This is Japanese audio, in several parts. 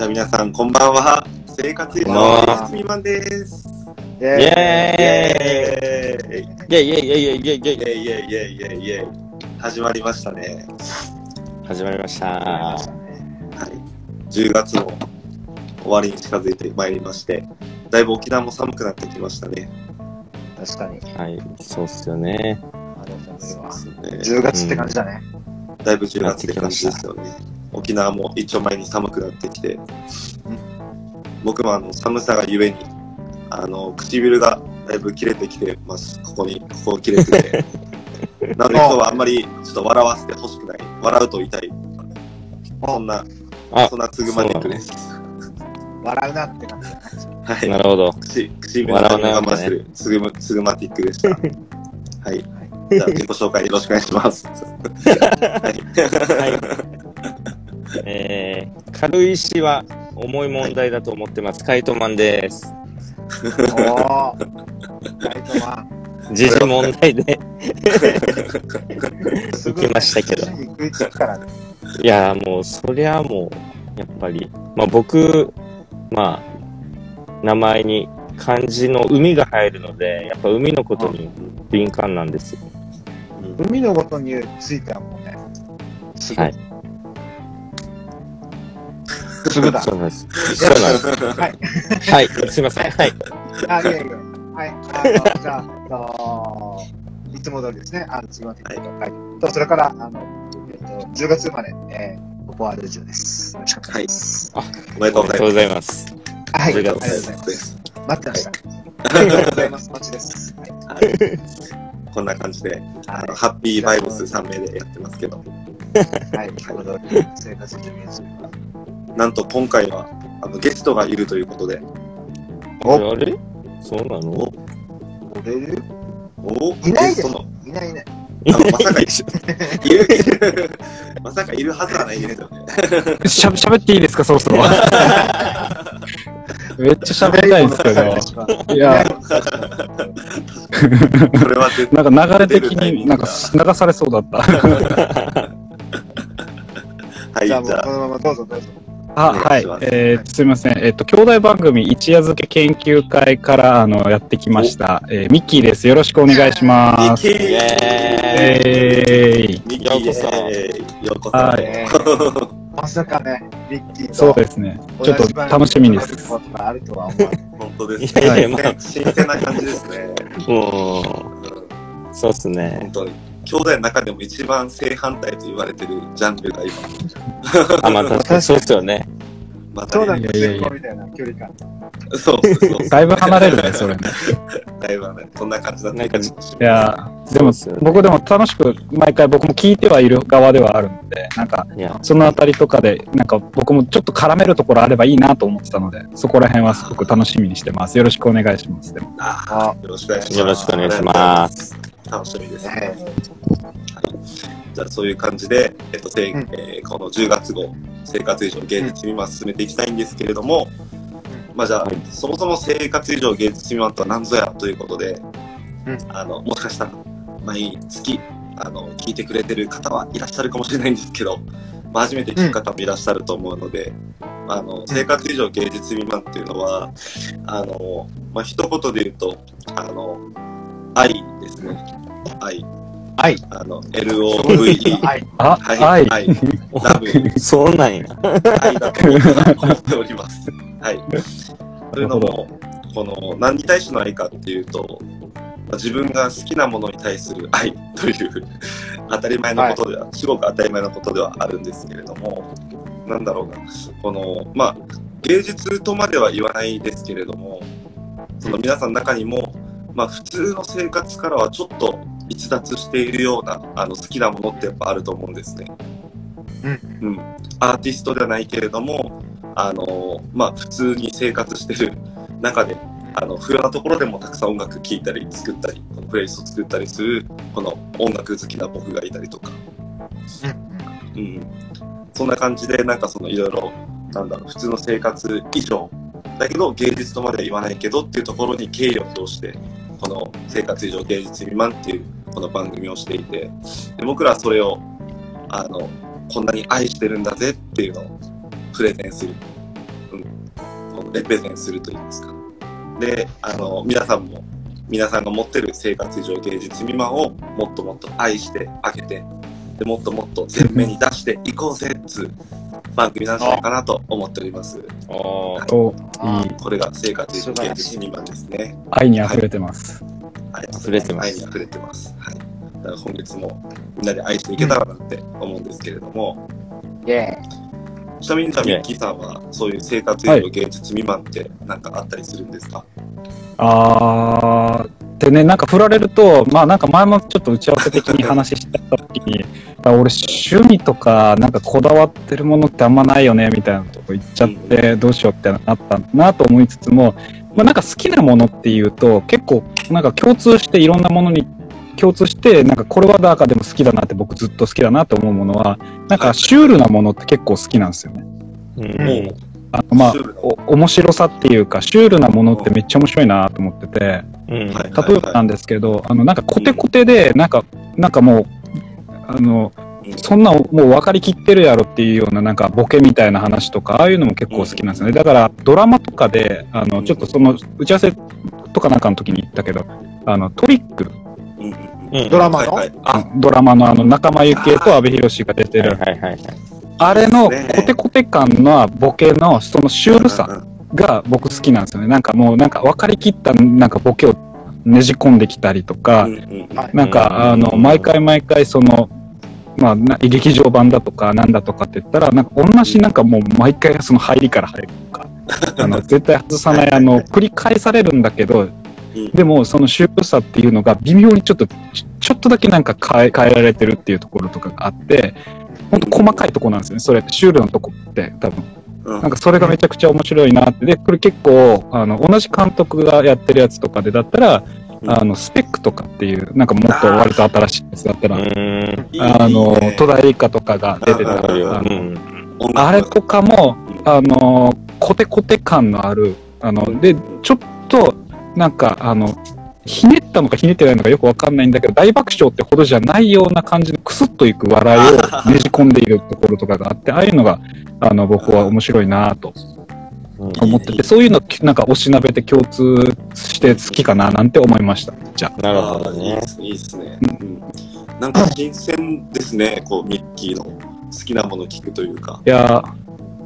はい。じゃあ皆さん、こんばんは。生活以上のみまんです。イーイ。イェーイ。イェイ。イェイ。イェイ。イェイ。イェイ。イェイ。イェイ。イェイ。始まりましたね。始まりました。はい。10月も終わりに近づいてまいりまして、だいぶ沖縄も寒くなってきましたね。確かに。はい、そうっすよね。ありがとうございます。ね10月って感じだね。だいぶ10月って感じですよね。沖縄も一丁前に寒くなってきて、僕もあの寒さがゆえに、あの、唇がだいぶ切れてきてます。ここに、ここ切れてて。なので今日はあんまりちょっと笑わせてほしくない。笑うと痛い。そんな、あそんなつぐまティックです。笑うなって感じ。はい。なるほど。口、口目を我慢してる、つぐむ、つぐまティックでした。はい。じゃあ自己紹介よろしくお願いします。はい。えー、軽石は重い問題だと思ってます。カイトマンです。おー。ライトマ時事問題で。ン。す行きましたけどいやーもう、そりゃもう、やっぱり、まあ僕、まあ、名前に漢字の海が入るので、やっぱ海のことに敏感なんですよ。海のことについてはもうね、すぐはい。すぐだ。そうなんです。そうなんです。はい。はい、すいません。はい。あ、いやいや。はい。あの、じゃあ、あのいつも通りですね、あの、次のティックと、はい。と、それから、あの、えっと、10月生まれ、えー、ここはルジオです。よろしくお願いします。おめでとうございます。ございます。はい。あり10がとう月ございます。待ってました。ありがとうございます。マチです。はい。はい。こんな感じで、あの、ハッピーバイブス3名でやってますけど、はい。い。つも通り、生活準備です。なんと今回は、あの、ゲストがいるということで、お。あれ？そうなの？これ？お？いないでゲストの、いないいない。あのまさかいる、いる、まさかいるはずはないですよね。しゃべ、喋っていいですか、そろそろ。めっちゃ喋りたいんですけど。いや、これは絶対、なんか流れ的になんか流されそうだった。はい、じゃじゃあもう、あこ、のままどうぞどうぞ。あ、はい。えー、すみません。えっと、兄弟番組一夜漬け研究会から、あの、やってきました。えー、ミッキーです。よろしくお願いします。ミッキーえー、ミッキーようこようこそ。はいえまさかね、ミッキーと。そうですね。ちょっと楽しみです。あるとは思わない。本当ですいやいやね。まあ新鮮な感じですね。もうそうっすね本。当に。兄弟の中でも一番正反対と言われてるジャンルが今、あ、まあ確かにそうっすよね。またそうだね、いやいやいや先行みたいな距離感。そうそうそう。だいぶ離れるね、それね。だいぶね、そんな感じだったいやー、でも僕でも楽しく、毎回僕も聞いてはいる側ではあるので、なんか、そのあたりとかで、なんか僕もちょっと絡めるところあればいいなと思ってたので、そこら辺はすごく楽しみにしてます。よろしくお願いします。でもあよろしくお願いします。よろしくお願いします。す。楽しみです。ねじゃあそういう感じで、えっと、せんうんえーこの10月号、生活以上芸術未満進めていきたいんですけれども、まあじゃあ、はいそもそも生活以上芸術未満とは何ぞやということで、うんあの、もしかしたら、毎月、あの、聞いてくれてる方はいらっしゃるかもしれないんですけど、まあ、初めて聞く方もいらっしゃると思うので、あの、生活以上芸術未満っていうのは、あの、まあ、一言で言うと、あの、愛ですね。愛。愛。あの、LOVE。はい。あ、はい、はい。はい、ラブ、そうなんや。愛だと思っております。はい。というのも、この、何に対しての愛かっていうと、まあ自分が好きなものに対する愛という、当たり前のことでは、すごく当たり前のことではあるんですけれども、なんだろうな、この、まあ、芸術とまでは言わないですけれども、その皆さんの中にも、まあ、普通の生活からはちょっと逸脱しているような、あの、好きなものってやっぱあると思うんですね。うん。アーティストではないけれども、あの、まあ、普通に生活してる中で、あの、不要なところでもたくさん音楽聴いたり、作ったり、このプレイリスト作ったりする、この音楽好きな僕がいたりとか、うん。そんな感じで、なんかそのいろいろ、なんだろう、普通の生活以上、だけど芸術とまでは言わないけどっていうところに敬意を表して、この生活以上芸術未満っていうこの番組をしていて、で僕らはそれを、あの、こんなに愛してるんだぜっていうのを、プレゼンする。うん。このレゼンするといいますか。で、あの、皆さんも、皆さんが持ってる生活上芸術未満をもっともっと愛してあげて、でもっともっと前面に出していこうぜっつ番組なんじゃないかなと思っております。あおいい。これが生活上芸術未満ですね。愛に溢れてます。はい溢れてます愛に溢れてます。はい。だから今月もみんなで愛していけたらなって思うんですけれども、イェーイ。ちなみにじゃあミッキーさんはそういう生活上芸術未満ってなんかあったりするんですか、あー、でね、なんか振られると、まあなんか前もちょっと打ち合わせ的に話した時に、あ俺趣味とかなんかこだわってるものってあんまないよねみたいなとこ言っちゃって、どうしようってなったなと思いつつも、まあなんか好きなものっていうと結構なんか共通していろんなものに共通して、なんかこれはだかでも好きだなって僕ずっと好きだなって思うものは、なんかシュールなものって結構好きなんですよね。うんあのまあお面白さっていうか、シュールなものってめっちゃ面白いなと思ってて、うん。はい例えばなんですけど、あの、なんかコテコテで、なんか、なんかもう、あの、うんそんなもう分かりきってるやろっていうようななんかボケみたいな話とか、ああいうのも結構好きなんですよね。だからドラマとかで、あの、ちょっとその打ち合わせとかなんかの時に言ったけど、あの、トリック、うん。ドラマの、はいはい、あ、ドラマのあの仲間由紀恵と阿部寛が出てる、はいはいはいはい。あれのコテコテ感のボケのそのシュールさが僕好きなんですよね。なんかもうなんか分かりきったなんかボケをねじ込んできたりとか、なんか、あの、毎回毎回、その、まあ、な劇場版だとか、なんだとかって言ったら、なんか同じなんかもう毎回その入りから入るとか、あの、絶対外さない、あの、繰り返されるんだけど、うん。でもそのシュールさっていうのが微妙にちょっと、ちちょっとだけなんか変え、変えられてるっていうところとかがあって、ほんと細かいとこなんですよね。それって、シュールなとこって多分。うんなんかそれがめちゃくちゃ面白いなって。で、これ結構、あの、同じ監督がやってるやつとかでだったら、うんあの、スペックとかっていう、なんかもっと割と新しいやつだったら、あの戸田恵梨香とかが出てたあのあれとかも、あの、コテコテ感のある、あの、で、ちょっと、なんか、あの、ひねったのかひねってないのかよくわかんないんだけど、大爆笑ってほどじゃないような感じのクスッといく笑いを ねじ込んでいるところとかがあって、ああいうのが、あの、僕は面白いなと思ってて、そういうの、なんか、おしなべて共通して好きかななんて思いました。じゃあ。なるほどねいいで。すね。いいですね。うん。なんか新鮮ですね。こう、ミッキーの好きなもの聞くというか。いやー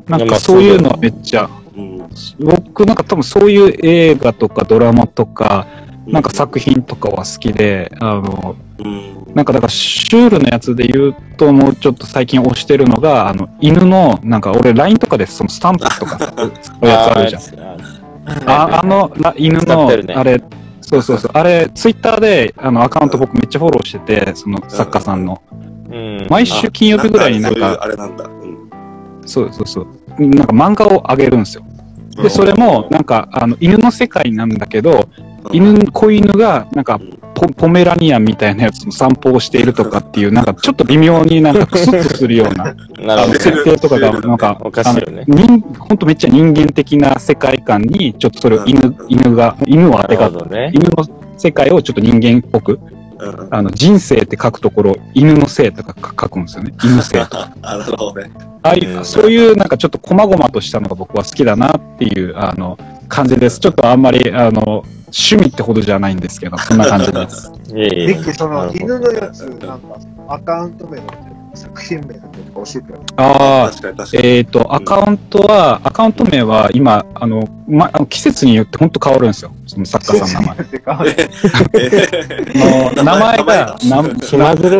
なんかそういうのはめっちゃ、うん。僕なんか多分そういう映画とかドラマとか、なんか作品とかは好きで、あの、うん。なんかだからシュールなやつで言うともうちょっと最近推してるのが、あの、犬の、なんか俺 LINE とかでそのスタンプとかの やつあるじゃん。ん。ああのら犬のあれ、そうそうそう、あれ、ツイッターであのアカウント僕めっちゃフォローしてて、その作家さんの。うん。毎週金曜日ぐらいになんか、あれなんだ。うん。そうそうそう、なんか漫画をあげるんですよ。で、それも、なんか、あの、犬の世界なんだけど、犬、子犬が、なんかポ、ポメラニアンみたいなやつの散歩をしているとかっていう、なんか、ちょっと微妙になんかクスッとするような、なるほど。設定とかが、なんか、おかしいよねほんとめっちゃ人間的な世界観に、ちょっとそれを犬、犬が、犬を当てがね。犬の世界をちょっと人間っぽく、うん。あの、人生って書くところ、犬の性とか書くんですよね。犬性とか。あ、なるほどね。ああいうう、んそういうなんかちょっと細々としたのが僕は好きだなっていう、あの、感じです。ちょっとあんまり、あの、趣味ってほどじゃないんですけど、そんな感じです。いえいえその犬のやつ、なんか、アカウント名だったり、作品名とか教えてよ。ああ、確かに確かに。えっ、と、アカウントは、アカウント名は今、あの、ま、あの季節によって本当変わるんですよ。その作家さんの名前。名前が、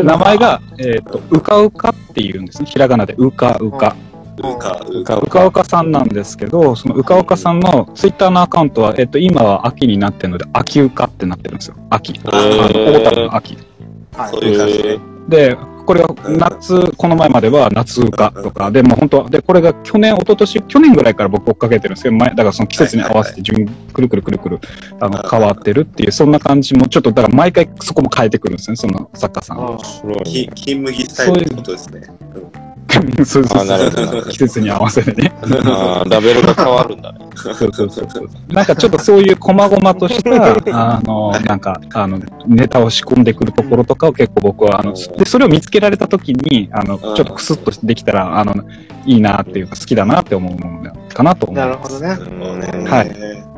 名前が、えっ、と、うかうかっていうんですね。ひらがなで、うかうか。うか、うか。うかうかうかさんなんですけど、そのうかうかさんのツイッターのアカウントは、えっ、と、今は秋になってるので、秋うかってなってるんですよ。秋。あの、ー大田の秋。はいそういう感じで。で、これが夏、この前までは夏うかとか、でも本当で、これが去年、一昨年去年ぐらいから僕追っかけてるんですけど、前、だからその季節に合わせて順、くるくるくるくる、あの、変わってるっていう、そんな感じも、ちょっと、だから毎回そこも変えてくるんですね、その作家さん。金麦スタイルってことですね。そうそうあなるほどなるそう。季節に合わせてね。ラベルが変わるんだね。そうそうそうそう。なんかちょっとそういう細々とした、あの、なんか、あの、ネタを仕込んでくるところとかを結構僕は、あの、で、それを見つけられた時に、あの、ちょっとクスッとできたら、あの、いいなっていうか、好きだなって思うものかなと思う。なるほどね。うんはいうん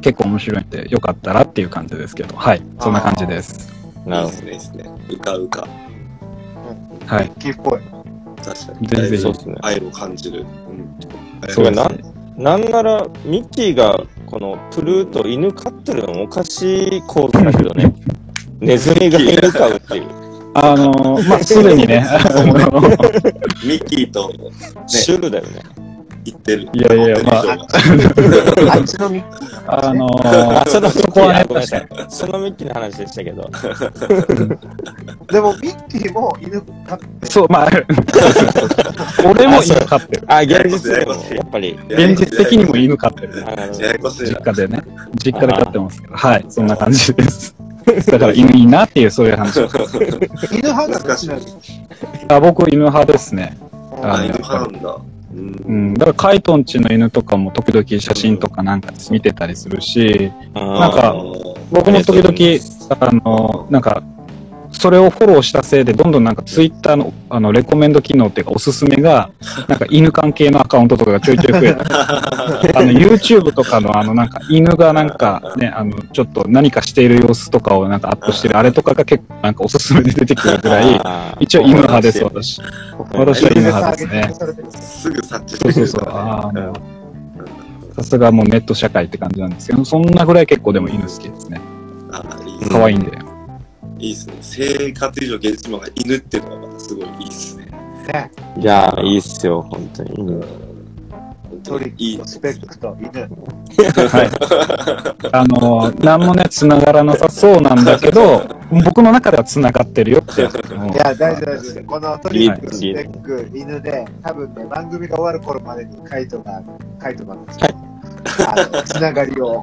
結構面白いんで、よかったらっていう感じですけど、はい。そんな感じです。ないるほいですね、いいですね。うかうか。はい。キーっぽい。確かに。ぜひぜひそうですね。愛を感じる。うん。そうですなね。なんなら、ミッキーが、このプルート犬飼ってるのもおかしい構図だけどね。ネズミが犬飼うっていう。あの、まあ、すでにね、ミッキーとシュールだよね。言ってる。いやいやまああっちのミッキーあのあ、そのミッキー、そこはねあごめんなさい。そのミッキーの話でしたけど。でも、ミッキーも犬飼ってそう、まあ、俺も犬飼ってる。あ、現実でも、やっぱり。現実的にも犬飼ってる。実家でね。実家で飼ってますけど。はい、そんな感じです。だから犬いいなっていう、そういう話。犬派ですね。あ僕、犬派ですね。あ、あ犬派なんだ。うんうん。だから、カイトンちの犬とかも時々写真とかなんか見てたりするし、どなんか僕も時々、あの、なんか、それをフォローしたせいで、どんどんなんかツイッターの、あの、レコメンド機能っていうか、おすすめが、なんか犬関係のアカウントとかがちょいちょい増えた。あの、YouTube とかのあの、なんか、犬がなんかね、あの、ちょっと何かしている様子とかをなんかアップしてる、あれとかが結構なんかおすすめで出てくるぐらい、一応犬派です、私。私は犬派ですね。すぐ察知そうそうそう。ああ、もう、さすがもうネット社会って感じなんですけど、そんなぐらい結構でも犬好きですね。可愛いんで。いいですね。生活以上現実のが犬っていうのがまたすごいいいですね。ね。いやー、いいっすよ、本当に。うんトリいいック、スペックと犬。はい。あの、なんもね、繋がらなさそうなんだけど、僕の中では繋がってるよってやつ。いや、大丈夫、大丈夫。このトリック、スペック、犬で、多分ね、番組が終わる頃までにカイトが、カイトが、あの、つながりを、こ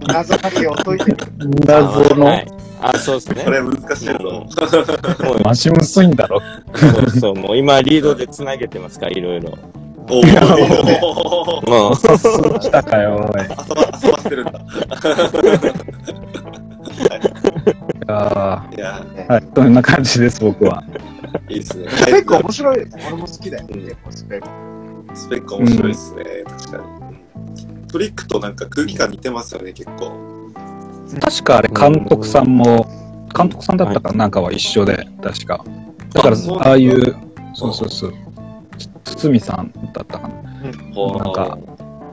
の謎かけを解いてみる。謎はの、いあ、そうですね。これ難しいぞ。もマジむずいんだろ。う、そうそう、もう今リードで繋げてますから、いろいろ。おお。もう、来たかよ、おい。遊ば遊ばしてるんだ。あいや、ーはい、そんな感じです、僕は。いいですね。スペック面白いです。俺も好きだよ。うん結構スペック。スペック面白いですね。確かに。トリックとなんか空気感似てますよね、結構。確かあれ、監督さんも、監督さんだったかなんかは一緒で、確か。だからあああいう、そうそうそう。つ堤さんだったかな。なんか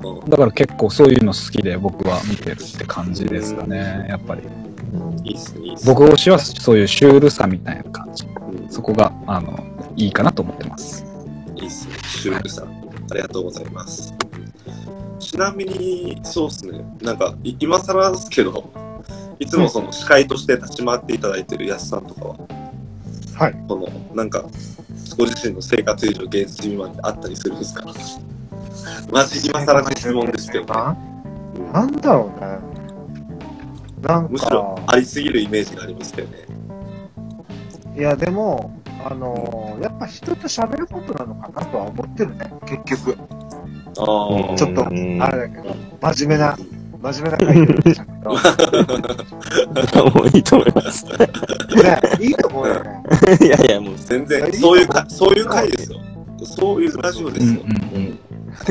うだから結構そういうの好きで僕は見てるって感じですかね、やっぱり。んいいっすね、いいっすね。僕推しはそういうシュールさみたいな感じ。うんそこが、あの、いいかなと思ってます。いいっすね。シュールさん。ありがとうございます。ちなみに、そうっすね。なんか、い今更ですけど、いつもその司会として立ち回っていただいてるやすさんとかは、はい。この、なんか、ご自身の生活以上現実未満であったりするんですか？マジ今更の質問ですけど、なうんなんだろうね。なんむしろか、ありすぎるイメージがありますけどね。いや、でも、あのーやっぱ人と喋ることなのかなとは思ってるね、結局。ちょっと、うんあれだけど、真面目な、真面目な回答でしたけど、もういいと思います。ね、いいと思うよね。いやいや、もう、全然、そういうか、そういう回ですよ。そういうラジオですよ。うん。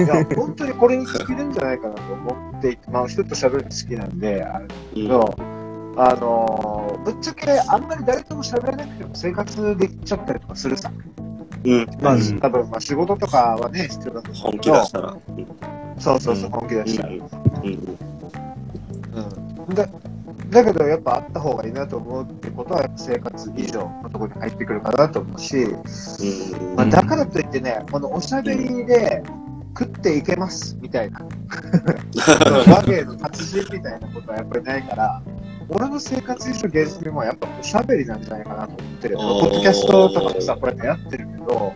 いや、本当にこれに尽きるんじゃないかなと思ってまあ、人と喋るの好きなんで、あれだけど、あのーぶっちゃけあんまり誰とも喋らなくても生活できちゃったりとかするさ。うん。まあ、うん。多分まあ仕事とかはね、必要だと思本うけど、気出したら。うんそうそうそう、本気出したら。うん。うん。だだけど、やっぱあった方がいいなと思うってことは、生活以上のところに入ってくるかなと思うし、うん。まあ、だからといってね、このおしゃべりで食っていけますみたいな、和芸の達人みたいなことはやっぱりないから、俺の生活以上芸術もやっぱおしゃべりなんじゃないかなと思ってるポッドキャストとかもさ、こうやってやってるけど。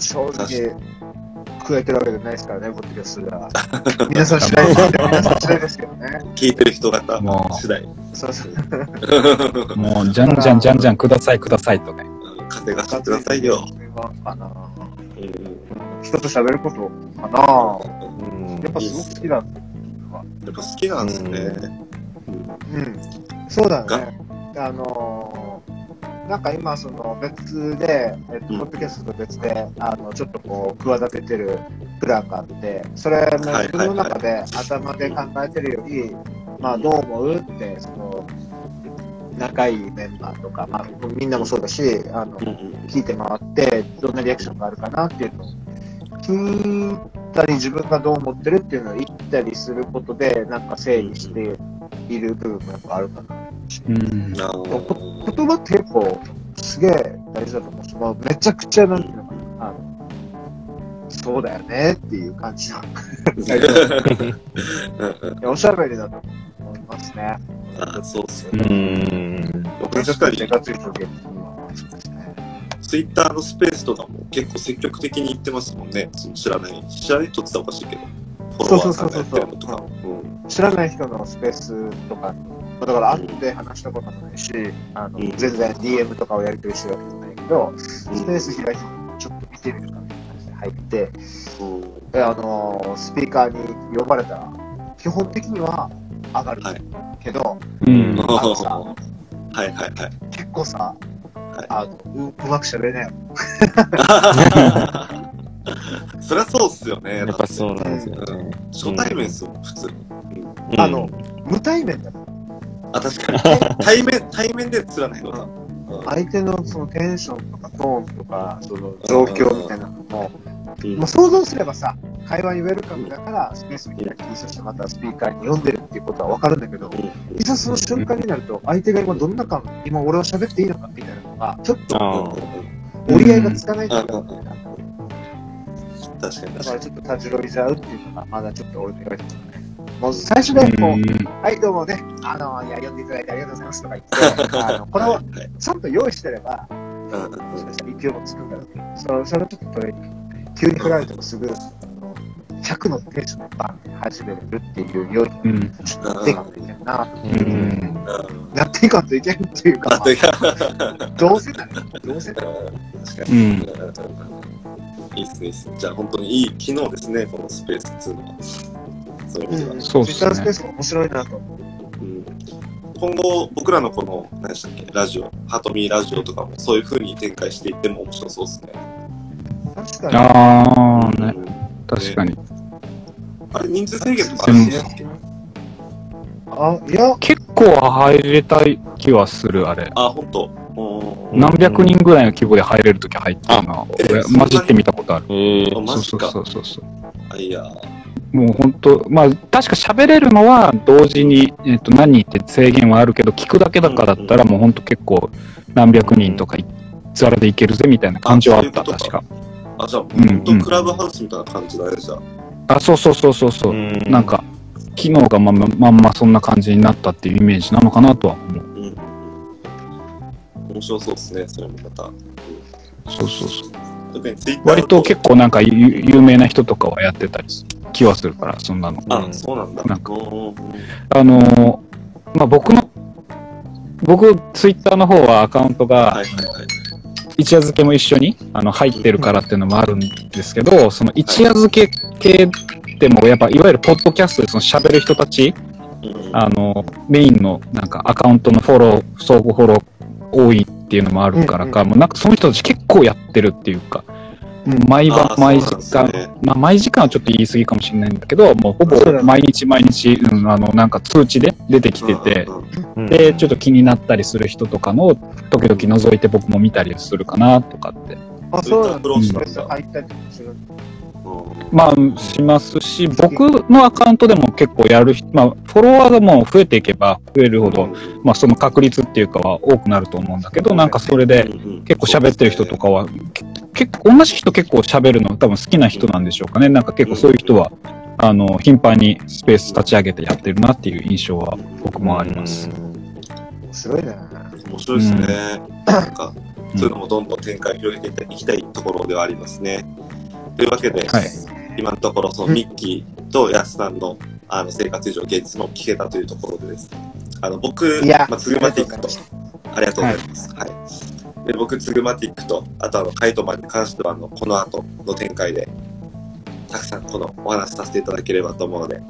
正直、食えてるわけじゃないですからね、ポッドキャストでは。皆さん次第です皆さん次第ですけどね。聞いてる人方もう次第。そうそう。もう、じゃんじゃんじゃんじゃんくださいくださいとね。稼がせてくださいよ。それはかな。うん。人と喋ることかな。うんやっぱすごく好きだ。やっぱ好きなんですね。うん。そうだね。あのー、なんか今、その別で、えっと、うんポッドキャストと別で、あの、ちょっとこう、企ててるプランがあって、それ、はいはい自分の中で頭で考えてるより、まあ、どう思うって、その、仲いいメンバーとか、まあ、みんなもそうだし、あの、うんうん聞いて回って、どんなリアクションがあるかなっていうのを聞いたり、自分がどう思ってるっていうのを言ったりすることで、なんか整理している部分もやっぱあるかな。うん。言葉って結構すげえ大事だと思うし、まあ、めちゃくちゃなんていうのかな、あの、そうだよねっていう感じの、おしゃべりだと思いますね。あーそうっすうね。ん。確かにツイッターのスペースとかも結構積極的に言ってますもんね。その知らない。知らない人って言ったらおかしいけど。フォロワーさんがやってるのとか。うん知らない人のスペースとか、まあだから会って話したこともないし、あのうん全然 DM とかをやり取りしてるわけじゃないけど、スペース開いてちょっと見てみるかみたいな感じで入って、うんであのスピーカーに呼ばれたら、基本的には上がるはいけど、うん。あのさ はいはいはい。結構さ、いあのううまく喋れないよ。そりゃそうっすよね。やっぱそうなんですよね。初対面っすもん、普通。うんあの、無対面だからあ、確かに。対面、対面で釣らないのか。うん相手のそのテンションとかトーンとか、その状況みたいなのも、うんもう想像すればさ、会話にウェルカムだから、スペースを開き、そしてまたスピーカーに読んでるっていうことはわかるんだけど、いざその瞬間になると、相手が今どんな感、今俺は喋っていいのかみたいなのが、ちょっとあ折り合いがつかないというか、うん。確かにだ確かからちょっと立ち寄りちゃうっていうのが、まだちょっと俺の言われてるね。もう最初でもう、はい、どうもね、あの、いや、読んでいただいてありがとうございますとか言って、あの、これをちゃんと用意してれば、うんもしかしたら勢いもつくんだそれそれちょっとトレーニング。急に振られてもすぐ、あの100のテンションでバンって始めれるっていうように、うやっていかないといけんな。うん。うんやっていかんといけんっていうか、あといやどうせなのどうせなの確かに。うん。いいっすね。じゃあ本当にいい機能ですね、このスペースっていうのは。そういう意味では。そうっすねスペースが面白いなと思う。うん今後、僕らのこの、何でしたっけ、ラジオ、ハトミーラジオとかもそういう風に展開していっても面白そうですね。確かに。ああ、ね。確かに。あれ、人数制限とかあるんでしあ、いや、結構入れたい気はする、あれ。あ、本当。うん何百人ぐらいの規模で入れるとき入ってるな。俺、混じってみたことある。ええあ、マジかそうそうそ。うそうそう。あ、いや。もう本当、まあ、確か喋れるのは同時に、えっと何人って制限はあるけど、聞くだけだからだったら、もう本当結構何百人とかい、ざらでいけるぜみたいな感じはあった、確か。あ、じゃあ、うん本当クラブハウスみたいな感じだね、じゃあ。あ、そうそうそうそうそう。うんなんか、機能がまんままんまそんな感じになったっていうイメージなのかなとは思う。うん。面白そうですね、それもまた。そうそうそう。特にツイッター割と結構なんか有有名な人とかはやってたりする気はするから、そんなの。あ、そうなんだ。なんかうんうんうんあのーまあ、僕の、僕、ツイッターの方はアカウントがはいはいはい。一夜漬けも一緒にあの入ってるからっていうのもあるんですけど、その一夜漬け系でもやっぱいわゆるポッドキャストでその喋る人たち、うんあの、メインのなんかアカウントのフォロー、相互フォロー多いっていうのもあるからか、もうなんかその人たち結構やってるっていうか、毎晩毎時間、まあ毎時間はちょっと言い過ぎかもしれないんだけど、もうほぼ毎日毎日、うん、あの、なんか通知で出てきてて、うんで、ちょっと気になったりする人とかの、時々覗いて僕も見たりするかなとかって。あ、そうなんすまあ、しますし、僕のアカウントでも結構やる人、まあ、フォロワーがもう増えていけば増えるほど、まあ、その確率っていうかは多くなると思うんだけど、なんかそれで結構喋ってる人とかは、け結構、同じ人結構喋るの多分好きな人なんでしょうかね。なんか結構そういう人は、あの、頻繁にスペース立ち上げてやってるなっていう印象は僕もあります。面白いね。面白いですね。なんか、そういうのもどんどん展開広げていきたいところではありますね。というわけで、はい今のところ、そのミッキーとヤスさんのあの生活以上現実も聞けたというところでですね、あの僕、いやまあ、次までいくと、ありがとうございます。はい。で、僕、ツグマティックと、あとあの、カイトマンに関しては、あの、この後の展開で、たくさんこのお話しさせていただければと思うので、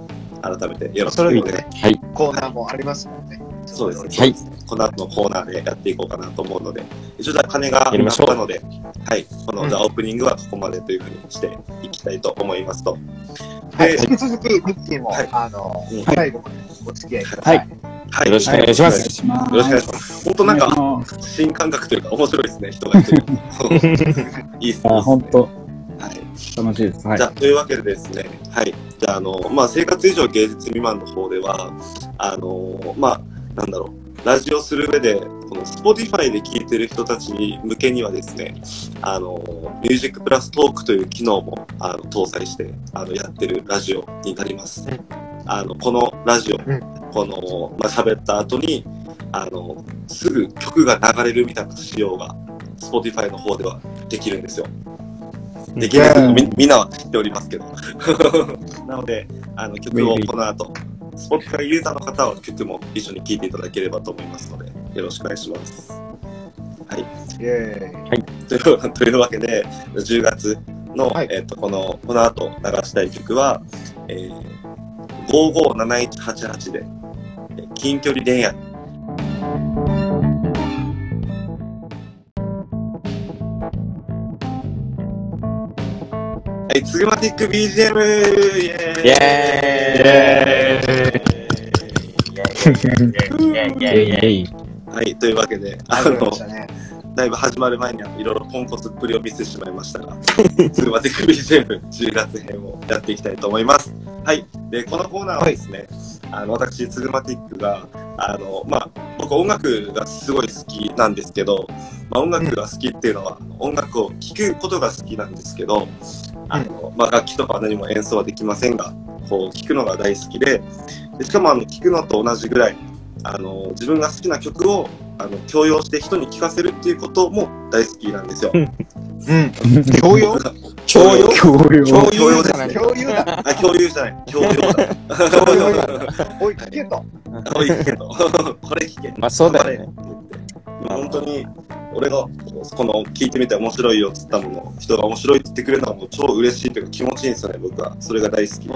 改めてよろしくそお願いしますはい。コーナーもありますもんね。そうですね。はいこの後のコーナーでやっていこうかなと思うので、一応じゃあ金がやりましょうなったので、はい。この、うんじゃあオープニングはここまでというふうにしていきたいと思いますと。はい、で引き続き、ミッキーも、はいあの、うん最後までお付き合いください。はいはい。よろしくお願いしますよろしくお願いします。本当なんか、新感覚というか面白いですね、人がいてる。いいっすね。あ、本当はい。楽しいです。はいじゃ。あ、というわけでですね、はい。じゃあ、あの、まあ、生活以上芸術未満の方では、あの、まあ、なんだろう、ラジオする上で、この Spotify で聴いてる人たちに向けにはですね、あの、ミュージックプラストークという機能も、あの、搭載して、あの、やってるラジオになります。うんあの、このラジオ、うんこの、まあ、喋った後に、あの、すぐ曲が流れるみたいな仕様が、Spotify の方ではできるんですよ。できるんですけどみみんなは知っておりますけど。なので、あの曲をこの後、Spotify ユーザーの方は曲も一緒に聴いていただければと思いますので、よろしくお願いします。はい。イェーイ。という というわけで、10月の、はいえっとこのこの後流したい曲は、えー、557188で、えー近距離恋愛。はい、ツグマティック BGM! イェーイ。イェーイ。イエイ。イはい、というわけで、あの、だいぶ始まる前にあのいろいろポンコツっぷりを見せてしまいましたが、ツグマティック BGM 10月編をやっていきたいと思います。はい。で、このコーナーはですね、あの、私、ツグマティックが、あの、まあ、僕音楽がすごい好きなんですけど、まあ、音楽が好きっていうのは、音楽を聴くことが好きなんですけど、あの、まあ、楽器とか何も演奏はできませんが、こう、聴くのが大好きで、でしかも、あの、聴くのと同じぐらい、あの、自分が好きな曲を、あの、強要して人に聴かせるっていうことも大好きなんですよ。うん。教養教養共有共共有ですね教養だ。あ、共有じゃない。共用だ。教養だ。おい、聞けと。おい、聞けと。これ聞け。まあそうだよね。本当に、俺が、この、聞いてみて面白いよって言ったもの、人が面白いって言ってくれるのはもう超嬉しいというか気持ちいいんですよね、僕は。それが大好き。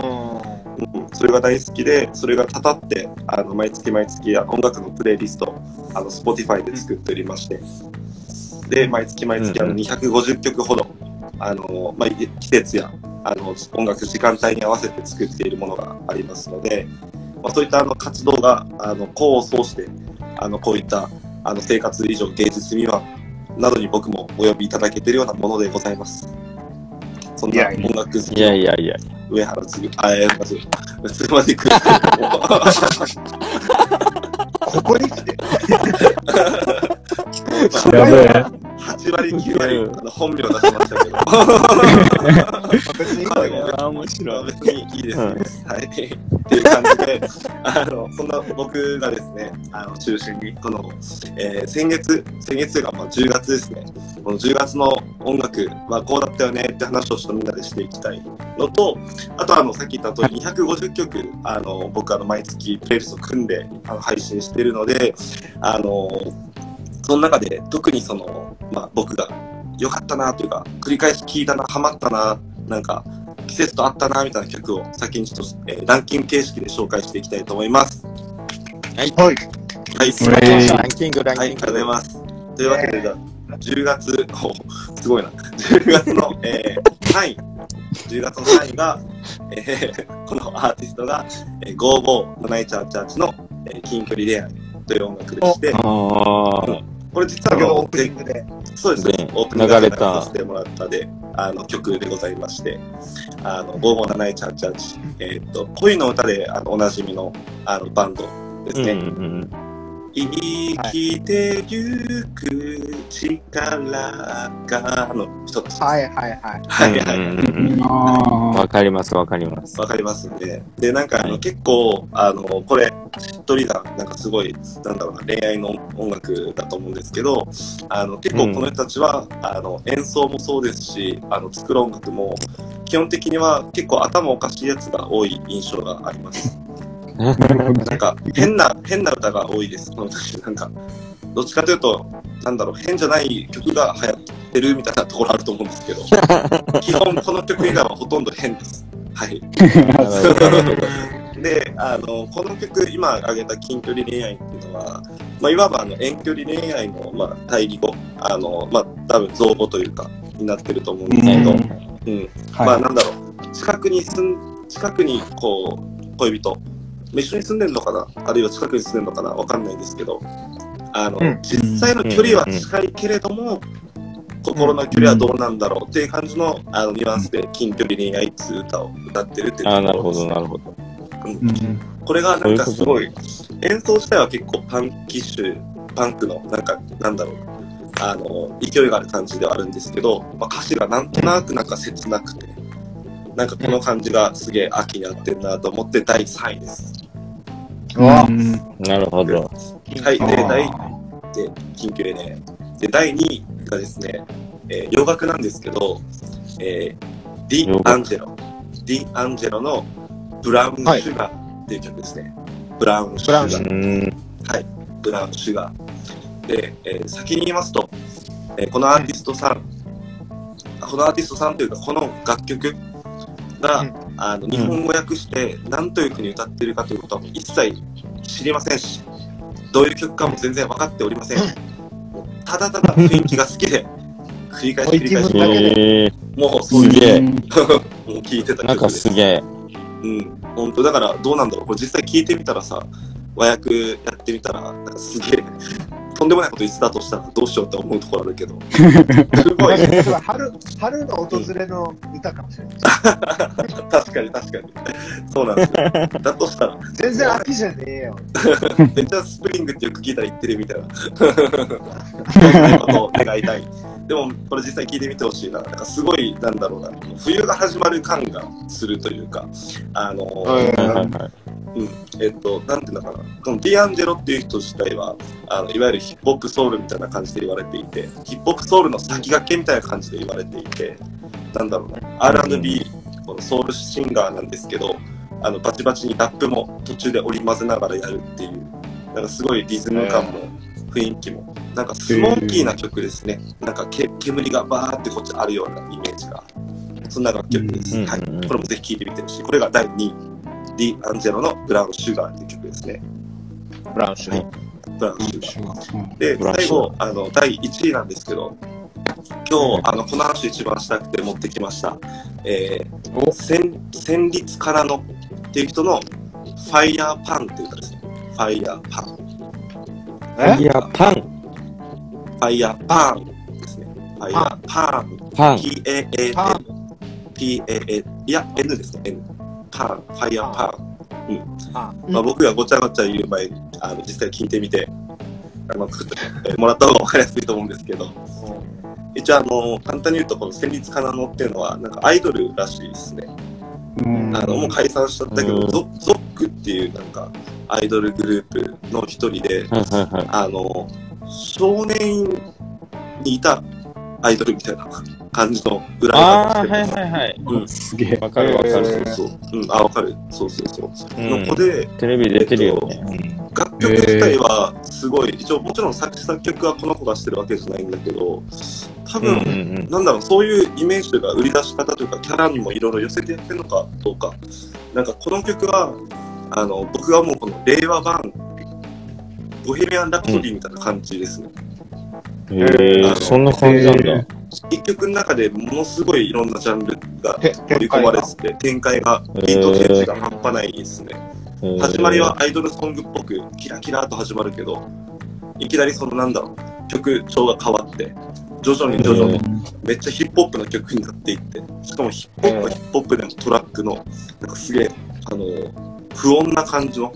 ううん、それが大好きで、それがたたって、あの、毎月毎月音楽のプレイリスト、あの、Spotify で作っておりまして、で、毎月毎月、あの、うんうん250曲ほど、あの、まあ、季節や、あの、音楽時間帯に合わせて作っているものがありますので、まあ、そういったあの活動が、あの、功を奏して、あの、こういった、あの、生活以上芸術未満などに僕もお呼びいただけているようなものでございます。そんな音楽好きいやいやいや。上原つぐ、あ、えー、まず、すまでくる。ここに来て。やべえ。8割、9割、うんあの本名出しましたけど。別にいいんだよ。あー面白い。別にいいです。はい。っていう感じで、あの、そんな僕がですね、あの、中心に、この、えー先月、先月がまあ10月ですね。この10月の音楽はこうだったよねって話をちょっとみんなでしていきたいのと、あとあの、さっき言った通り250曲、あの、僕あの、毎月プレイリスト組んであの配信しているので、あの、その中で特にその、まあ僕が良かったなというか、繰り返し聴いたな、ハマったな、なんか、季節と合ったなみたいな曲を先にちょっと、えーランキング形式で紹介していきたいと思います。はい。はい。えーランキング、ランはい、ありキング。がとうございます。というわけで、じゃあ10月、おすごいな。10月の、えー、3位。10月の3位が、えー、このアーティストが、えー、557188の、えー、近距離恋愛という音楽でして、ああ。これ実はあのオープニングで。そうですねね。オープニングで流れたさせてもらったで、あの曲でございまして、あの、557188、えーっと、恋の歌であのおなじみのあのバンドですね。うんうん生きてゆく力がの人たち。はいはいはい。はいはい。わかります、わかります。わかりますね。で、なんかあの、はい結構、あの、これ、しっとりな、なんかすごい、なんだろうな、恋愛の音楽だと思うんですけど、あの、結構この人たちは、あの、演奏もそうですし、あの、作る音楽も、基本的には結構頭おかしいやつが多い印象があります。あ、なんか、変な、変な歌が多いです、この人たち。なんか、どっちかというと、なんだろう、変じゃない曲が流行ってるみたいなところあると思うんですけど、基本この曲以外はほとんど変です。はい。で、あの、この曲、今挙げた近距離恋愛っていうのは、まあ、いわばあの遠距離恋愛の、まあ、対義語、あの、まあ、多分造語というか、になってると思うんですけど、うんうん。はいまあ、なんだろう、近くに住ん、近くに、こう、恋人、一緒に住んでるのかなあるいは近くに住んでるのかなわかんないんですけど、あの、うん。実際の距離は近いけれども、心の距離はどうなんだろうっていう感じの、あの、ニュアンスで、近距離恋愛っていう歌を歌ってるっていうああ、ところですなるほど、なるほど。うん。これがなんかすごい、演奏自体は結構パンキッシュ、パンクの、なんか、なんだろう、あの、勢いがある感じではあるんですけど、まあ、歌詞がなんとなくなんか切なくて、なんかこの感じがすげえ秋に合ってるなと思って第3位です。うわうんなるほど。はい、で、第、で、緊急でね、で、第2位がですね、えー洋楽なんですけど、えー、ディ・アンジェロ、ディ・アンジェロのブラウン・シュガーっていう曲ですね。ブラウン・シュガーブラウン。うん。はい、ブラウンシュガー。で、えー先に言いますと、えーこのアーティストさん、このアーティストさんというか、この楽曲が、うんあの日本語訳して何というふうに歌っているかということは一切知りませんし、どういう曲かも全然分かっておりません。ただただ雰囲気が好きで、繰り返し繰り返し、もう一ええもうそういう、すげえ もう聴いてたなんか曲ですす。げえ。うん、本当だからどうなんだろう、これ実際聞いてみたらさ、和訳やってみたら、なんかすげえ、とんでもないこと言ってたとしたらどうしようって思うところあるけど、すごい、春、春の訪れの歌かもしれない。確かに確かに。そうなんですよ。だとしたら、全然秋じゃねえよ。めっちゃスプリングってよく聞いたら言ってるみたいな。そういうことを願いたい。でも、これ実際聞いてみてほしいな。なんかすごい、なんだろうな、冬が始まる感がするというか、あのうん。えっと、なんていうのかな、このディアンジェロっていう人自体は、あのいわゆるヒップホップソウルみたいな感じで言われていて、ヒップホップソウルの先駆けみたいな感じで言われていて、なんだろうな、R&B、このソウルシンガーなんですけど、あのバチバチにラップも途中で織り交ぜながらやるっていう、なんかすごいリズム感も雰囲気も、なんかスモーキーな曲ですね。なんかけ煙がバーってこっちあるようなイメージが。そんな楽曲です。うんはい。これもぜひ聴いてみてほしい。これが第2位。ディ・アンジェロのブラウン・シュガーっていう曲ですね。ブラウンシュはいブラウン・シュガー。うんで、ブラウンシュガー最後、あの、第1位なんですけど、今日、あの、この話一番したくて持ってきました。えー、戦戦慄からのっていう人の、ファイヤーパンっていう歌ですね。ファイヤーパン。えいや、パン、ファイヤーパンですね。ファイヤーパン。パン。P-A-A-N パ。P-A-A、いや、N ですね。N。パン。ファイヤーパン。あまあ、僕がごちゃごちゃ言う前に、あの、実際聞いてみて、あの、作ってもらった方が分かりやすいと思うんですけど、一応あの、簡単に言うと、この戦慄かなのっていうのは、なんかアイドルらしいですね。うんあの、もう解散しちゃったけど、うんゾゾックっていうなんか、アイドルグループの一人で。あの、少年院にいたアイドルみたいな感じの裏ああ、はいはいはい。うんすげえ。わかるわかる。そうそう。うん、あ、わかる。そうそうそう。うんの子で、テレビ出てるよね。楽曲自体はすごい、一応もちろん作詞作曲はこの子がしてるわけじゃないんだけど、多うん分、うんうん。なんだろう、そういうイメージというか、売り出し方というか、キャラにもいろいろ寄せてやってるのかどうか。なんかこの曲は、あの、僕はもうこの令和版、ボヘミアン・ラプソディみたいな感じですね。へえ、そんな感じなんだ。一曲の中でものすごいいろんなジャンルがて盛り込まれてて、展開が、ビートチェンジが半端ないですね。始まりはアイドルソングっぽくキラキラと始まるけど、いきなりそのなんだろう、曲調が変わって、徐々に徐々にめっちゃヒップホップの曲になっていって、しかもヒップホップはヒップホップでもトラックの、なんかすげえ、あの、不穏な感じの、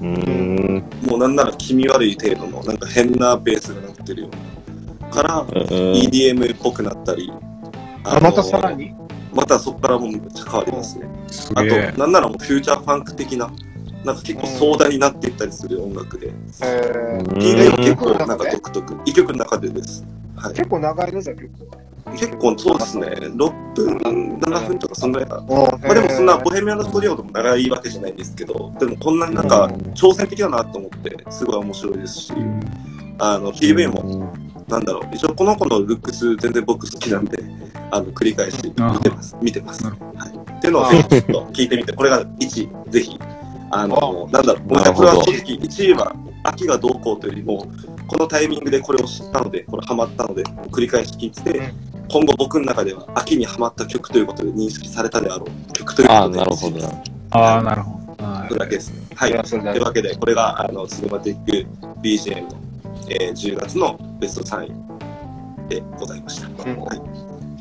うーん。もうなんなら気味悪い程度の、なんか変なベースがなってるような。から、えー EDM っぽくなったり、あのまたさらに？またそこからもめっちゃ変わりますね。あすげえと、。なんならもうフューチャーファンク的な、なんか結構壮大になっていったりする音楽で、えーうん PV も結構なんかうん独特。一曲の中でです。はい。結構長いのじゃ結構。結構そうですね。6分、7分とかそんぐらいかまあでもそんなボヘミアンのストリオでも長いわけじゃないんですけど、でもこんなになんか挑戦的だなと思って、すごい面白いですし、あの、PV も、なんだろう、一応この子のルックス全然僕好きなんで、あの、繰り返し見てます。見てます。なはい。っていうのをぜひちょっと聞いてみて、これが1位、ぜひ。あの、なんだろう、僕はこれは正直1位は、秋がどうこうというよりも、このタイミングでこれを知ったので、これハマったので、繰り返し聴いてて、今後僕の中では秋にハマった曲ということで認識されたであろう曲というああ、ことで。なるほど。ああ、なるほど。はそれだけですね。はい。というわけで、これが、あの、シネマティック BGM の、えー10月のベスト3位でございました。うんはい。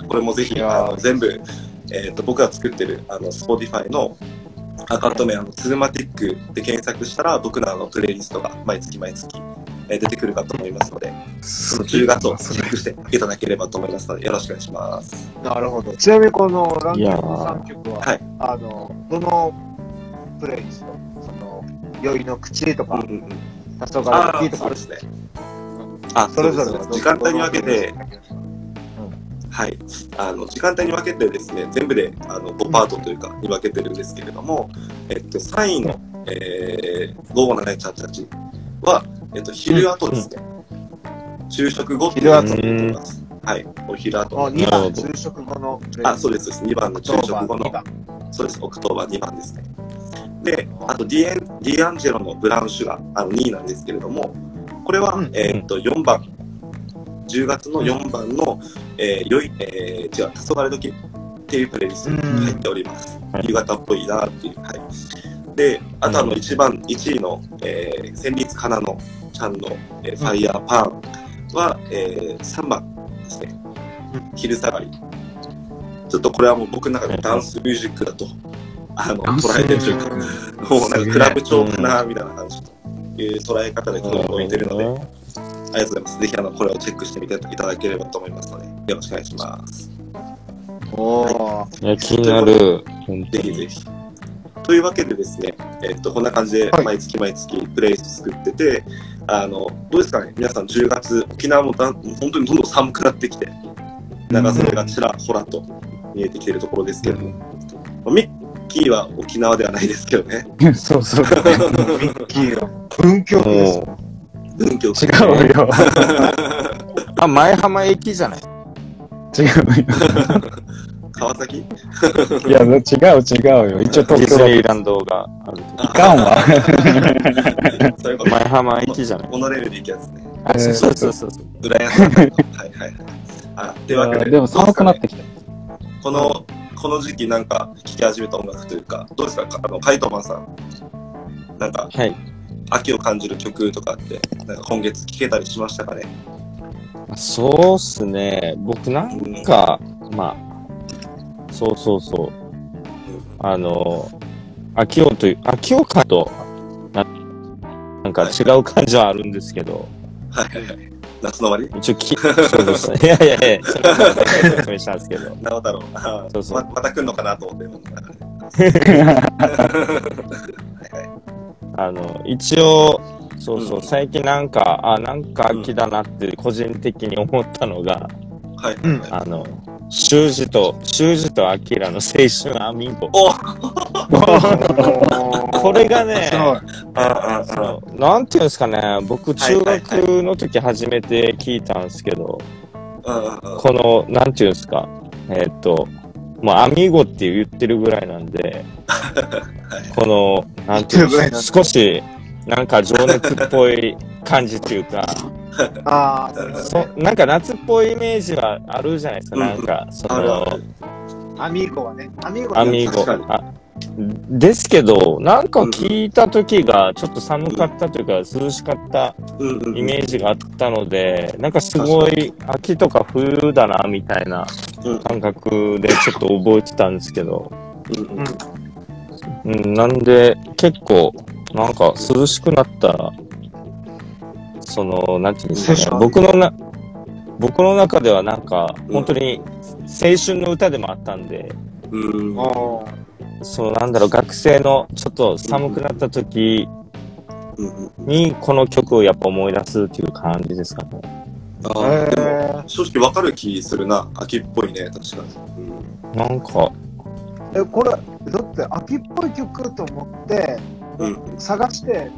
これもぜひ、あの全部、えっ、と、僕が作ってる、あの、Spotify のアカウント名、あの、ツルマティックで検索したら、僕のあの、プレイリストが毎月毎月、えー出てくるかと思いますので、その10月をチェックしていただければと思いますので、よろしくお願いします。なるほど。ちなみにこのランキングいやー3曲は、はいあの、どのプレイリストその、酔いの口とか、うんうんうん。黄とかそうで、すね。あ、それぞれ時間帯に分けて、うはい、あの時間帯に分けてですね、全部であの5パートというかに分けてるんですけれども、えっと、3位の、えー、午後のナイチャチャチは、えっと、昼後ですね。昼食後っていうのを昼後言ってます。はい、お昼後。あ、2番、昼食後の。あ、そうです、そうです。2番の昼食後2の、番そうです、オクトーバー2番ですね。で、あとディエン、ディアンジェロのブラウンシュガー、あの2位なんですけれども、これは、うんえーっと、4番、10月の4番の、えー、よい、えー、違う、黄昏時っていうプレイリストに入っております。はい夕方っぽいなっていう。はい。で、あとあの、1番、1位の、えー、戦慄かなのちゃんの、えーファイヤーパンは、えー、3番ですね。昼下がり。ちょっとこれはもう僕の中でダンスミュージックだと、あの、捉えてるというか、うんもうなんかクラブ調かな、みたいな感じという捉え方で届いてるので、ありがとうございます。ぜひあの、これをチェックしてみていただければと思いますので、よろしくお願いします。おー。いや、気になる。ぜひぜひ。というわけでですね、えっと、こんな感じではい毎月毎月プレイリスト作ってて、あの、どうですかね？皆さん10月、沖縄もだん本当にどんどん寒くなってきて、長袖がちらほらと見えてきてるところですけれども、ミッキーは沖縄ではないですけどね。そうそう。ミッキーの 文教です文教違うよ。う、あ、前浜駅じゃない？違うよ。川崎？いや、違う違うよ。一応ディ東京だズニーランドがあるいいかんわ。前浜駅じゃない？モノレールで行くやつね。あ、そうそうそうそう。浦安はいはいはい。あ、というわけで、でも寒くなってきた。この、この時期なんか聴き始めた音楽というか、どうですか？あの、カイトマンさん。なんか、はい。秋を感じる曲とかって、なんか今月聴けたりしましたかね？そうっすね。僕なんか、まあ、そうそうそう。あの、秋をという、秋をかと、ななんか違う感じはあるんですけど、はいはいはい。夏の終わり？一応き、そうですね。いやいやいや、それは説明したんですけど。なおだろう。そうそうままた来んのかなと思って。はいはい。あの、一応、そうそう、うん。最近なんか、あ、なんか秋だなって個人的に思ったのが、はい。うん。あの、修二と、修二とアキラの青春アミーゴ。お これがねそのなんていうんですかね、僕中学の時初めて聞いたんですけど、この、なんていうんですか、えーっと、もうアミーゴって言ってるぐらいなんで、はいこの、なんていうか、少し、なんか情熱っぽい感じっていうか、ああ、そ。なんか夏っぽいイメージはあるじゃないですか、うんなんか、そのアミーゴはね。アミーゴアミーゴ。あですけど、なんか聞いた時がちょっと寒かったというか、涼しかったイメージがあったので、なんかすごい秋とか冬だな、みたいなうん。感覚でちょっと覚えてたんですけど、うんうん。うん、なんで結構、なんか涼しくなったら、その、なんていうんですかね、僕のな、僕の中ではなんか、本当に青春の歌でもあったんで、うん。ああ。そのなんだろう、学生のちょっと寒くなった時にこの曲をやっぱ思い出すっていう感じですかね。あーでもえ正直わかる気するな秋っぽいね確かに、うんなんか、え、これ、だって秋っぽい曲と思って、うん探して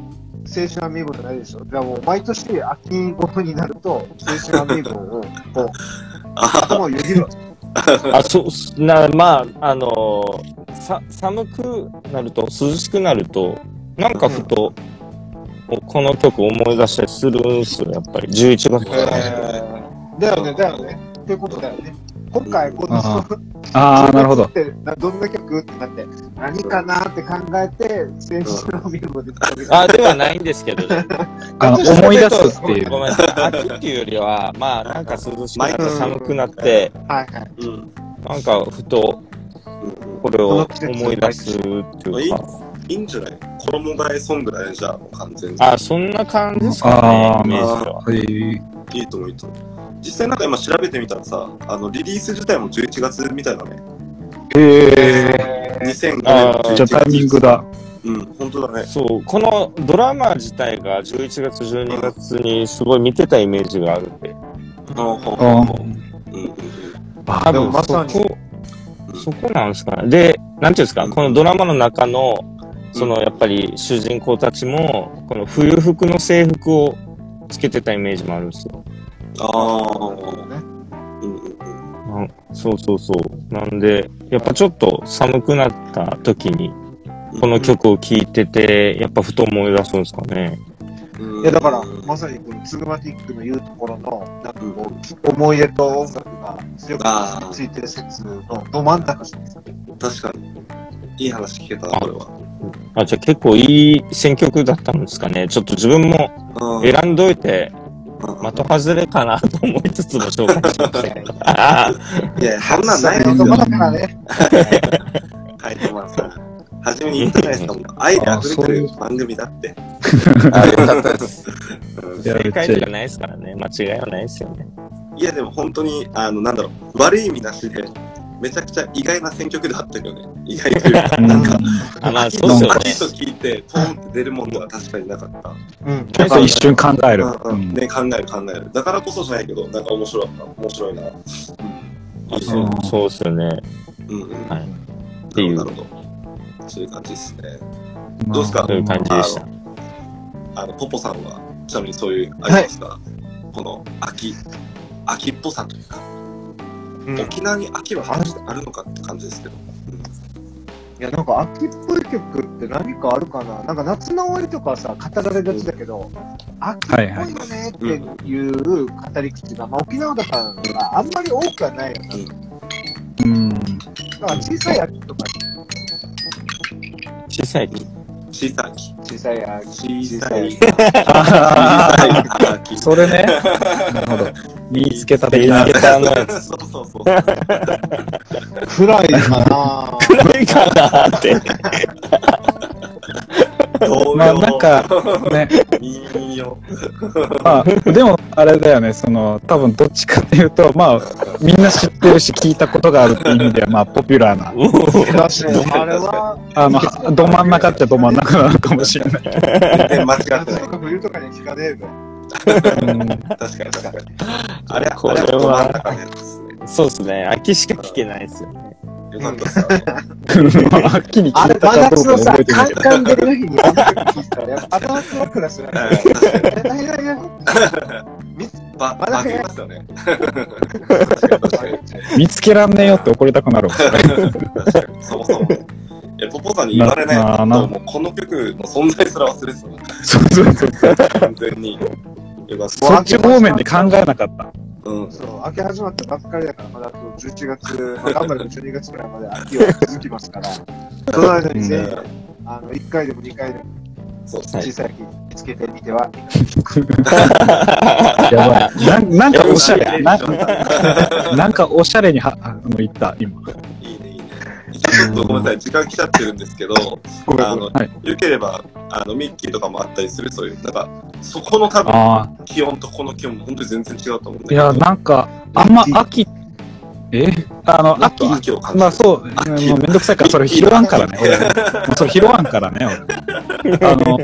青春アミーゴじゃないでしょ。じゃあもう毎年秋頃になると、青春アミーゴを、こう、あ頭をよぎるわけ。あ、そう、な、まあ、あのーさ、寒くなると、涼しくなると、なんかふと、この曲思い出したりするんですよ、やっぱり。11月とかね。えーだよね、だよね。ってことだよね。今回、この、あああ、なるほど。ってなどんな曲ってなって、何かなって考えて、青春アミーゴで飛び出あ、ではないんですけどね。あの、思い出すっていう。ごめんなさい。秋っていうよりは、まあ、なんか涼しくなって寒くなって、はいはい。うん。なんかふと、これを思い出すっていうか。いいんじゃない？衣替えソングだね、じゃあ、もう完全に。あ、そんな感じですかあね、イメージあは。、へえいいと思う、いいと思う。実際なんか今調べてみたらさ、あの、リリース自体も11月みたいだね。へえ2005あー年じゃあタイミングだ。うん、本当だね。そう、このドラマ自体が11月、12月にすごい見てたイメージがあるんで、ああほうんうんうん多分でもまさにそこ、そこなんですかね。で、なんていうんですか、このドラマの中の、そのやっぱり主人公たちも、この冬服の制服をつけてたイメージもあるんですよ。ああ、うんうんそうそうそう。なんで、やっぱちょっと寒くなった時に、この曲を聴いてて、やっぱふと思い出すんですかね。うんいやだから、まさにこのツグマティックの言うところの、なんかこう、思い出と音楽が強くついてる説のど真ん中じゃないですか。確かに。いい話聞けたな、これは。あ、じゃあ結構いい選曲だったんですかね。ちょっと自分もうん選んどいて、うん的外れかなと思いつつも紹介しました。いや、そんなんないですよのま。だからね。はい、トマさん。初めに言ったじゃないですか。もう愛で溢れてる番組だって。あ、よかったです。正解とかないですからね。間違いはないですよね。いや、でも本当に、あの、なんだろう、悪い意味なしで、めちゃくちゃ意外な選曲であったよね。意外というか、うんなんか、あ、まあ秋そうですよね。秋と聞いて、ポンって出るものは確かになかった。うん。ちょっと一瞬考える。ね、考える考える。だからこそじゃないけど、なんか面白かった。面白いな。うん。いい。そうですよね。うんうん。はい。っていうなるほど。そういう感じですね。どうですか？そういう感じでした。あの、ポポさんは、ちなみにそういう、あれですか、この秋、秋っぽさというか、うん沖縄に秋は果たしてあるのかって感じですけど。いや、なんか秋っぽい曲って何かあるかな？なんか夏の終わりとかさ、語られがちだけど、秋っぽいよねっていう語り口が、まあ沖縄だからがあんまり多くはないよね。うん。だから小さい秋とか。小さい秋。小さい秋、小さい。あ小さい秋ー。それね。なるほど。見つけた見的なつ。けたのやつ。そうそうそう。暗いかな暗いかなって。まあなんか、ね、いいよ。まあ、でもあれだよね、その、多分どっちかっていうと、まあ、みんな知ってるし聞いたことがあるっていう意味では、まあ、ポピュラーな、確かに。あれは、あの、はど真ん中っちゃど真ん中なのかもしれない。全然間違ってない冬とかに聞かねえべ。うん確かに確かに。あれ、これはあれは。そうですね。秋しか聞けないですよね。よかったさ。はっきれ、聞いた真夏のさ。カンカン出る時にいてたら、やっぱ頭 つわくらするね。え、なになになにば、ますよね。見つけらんねえよって怒りたくなるわ。確かに。そもそも。ポポさんに言われないと、もうこの曲の存在すら忘れてそうそうそう。た。完全に。そっち方面で考えなかった。た。うん。そう、秋始まったばっかりだから、まだあと11月、まあ、頑張れば12月くらいまで秋は続きますから、その間にね、あの、1回でも2回でも。小さい秋見つけてみてはい やばい。なんなんかおしゃれ。ななんかおしゃれには、あの、言った、今。いいね。ちょっとごめんなさい、時間来ちゃってるんですけど、あの、はいよければ、あの、ミッキーとかもあったりする、そういう、なんか、そこの多分、あ気温とこの気温も本当に全然違うと思うんだあ。けど。いや、なんか、あんま秋、え？あの、秋秋を感じる。まあそう、もうめんどくさいから、それ拾わんからね、俺。もうそれ拾わんからね、俺。あの、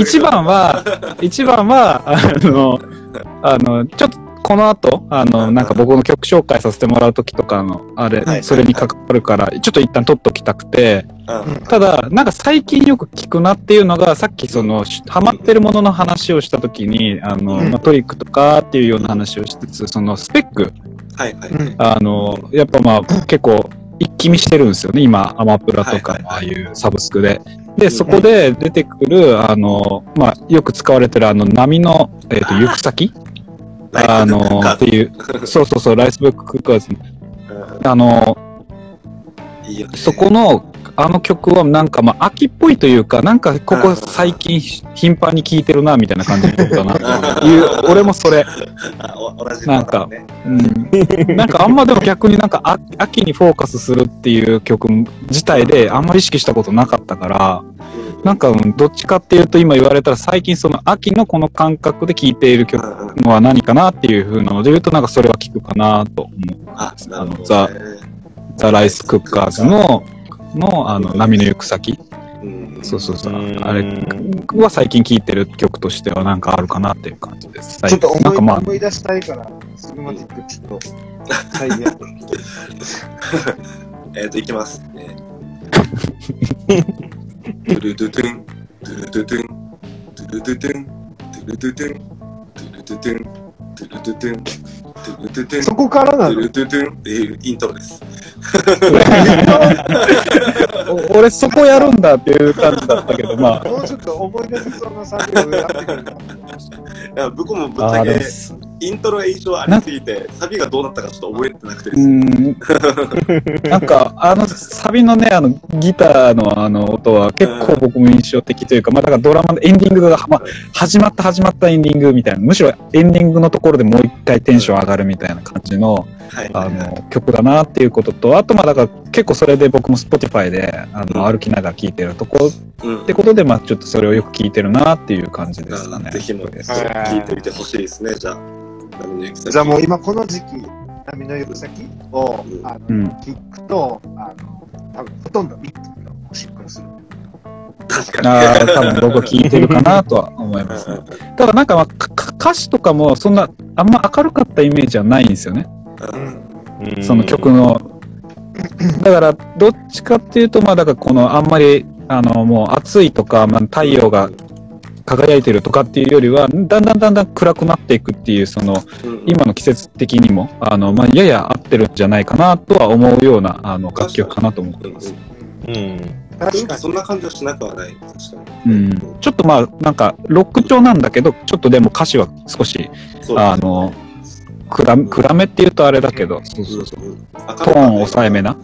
一番は、一番は、あの、あの、ちょっとこの後、あの、なんか僕の曲紹介させてもらうときとかの、あれ、はいそれに関わるから、ちょっと一旦取っときたくて、うん。ただ、なんか最近よく聞くなっていうのが、さっきその、しハマってるものの話をしたときに、あの、うん。まあトリックとかっていうような話をしつつ、そのスペック、はいはい。うん。あの、やっぱまあ結構一気見してるんですよね、今、アマプラとかああいうサブスクで。で、うんそこで出てくる、あの、まあよく使われてるあの波の、えっ、と、行く先あの、っていう、そうそうそう、ライスブッククッカーズ。あの、いいよね。そこの、あの曲はなんかまあ秋っぽいというか、なんかここ最近頻繁に聴いてるな、みたいな感じの曲だな、と いう、俺もそれ。なんかね。うんなんかあんまでも逆になんかあ秋にフォーカスするっていう曲自体であんまり意識したことなかったから、なんかうんどっちかっていうと今言われたら最近その秋のこの感覚で聴いている曲のは何かなっていう風なので言うとなんかそれは聞くかなと思う。あ、なるほど、ね。ザザ・ライス・クッカーズの、の、あの、波の行く先。うん、そうそうそう。うん。あれは最近聴いてる曲としてはなんかあるかなっていう感じです。ちょっと思い,、なんかまあ、思い出したいから、スグマティックちょっと、再現。えっ、と、いきます。えー。トゥルトゥトゥン、トゥルトゥトゥン、トゥルトゥトゥン、トゥルトゥトゥン、トゥルトゥトゥン、トゥルトゥトゥン、トゥルトゥトゥン、そこからなの？っていうイントロです。お 俺そこやるんだっていう感じだったけど、まあ、もうちょっと思い出せそうな作業をやってくれた。いや僕もぶっちゃけもイントロが印象ありすぎて、サビがどうなったかちょっと覚えてなくてですうね。ん なんか、あの、サビのね、あの、ギターのあの音は結構僕も印象的というか、まあ、だからドラマのエンディングが、まあ、始まった始まったエンディングみたいな、むしろエンディングのところでもう一回テンション上がるみたいな感じの、はい。あの、曲だなっていうことと、あと、まあ、だから結構それで僕も Spotify で、あの、うん歩きながら聴いてるとこうんってことで、まあ、ちょっとそれをよく聴いてるなっていう感じですかねぜ。ひもね、それ聞いてみてほしいですね、じゃあ。じゃあもう今この時期、波の行く先を、うんあの、うん。聞くと、あの、多分ほとんどミックスがシンクロする。確かああ、多分僕は聴いてるかなとは思いに。ますね。ただなんか、まあ、歌詞とかもそんな、あんま明るかったイメージはないんですよね。うんその曲の。だから、どっちかっていうと、まあ、だからこの、あんまり、あの、もう暑いとか、まあ、太陽が輝いてるとかっていうよりは、だんだんだんだん暗くなっていくっていう、その、うん今の季節的にも、あの、まあ、やや合ってるんじゃないかなとは思うような、あの、楽曲かなと思ってます。うん。確かに。そんな感じはしなくはない。確かに。うん。ちょっとまあ、なんか、ロック調なんだけど、ちょっとでも歌詞は少し、そうあの、暗暗めって言うとあれだけど、そうそうそう。トトーン抑えめな。う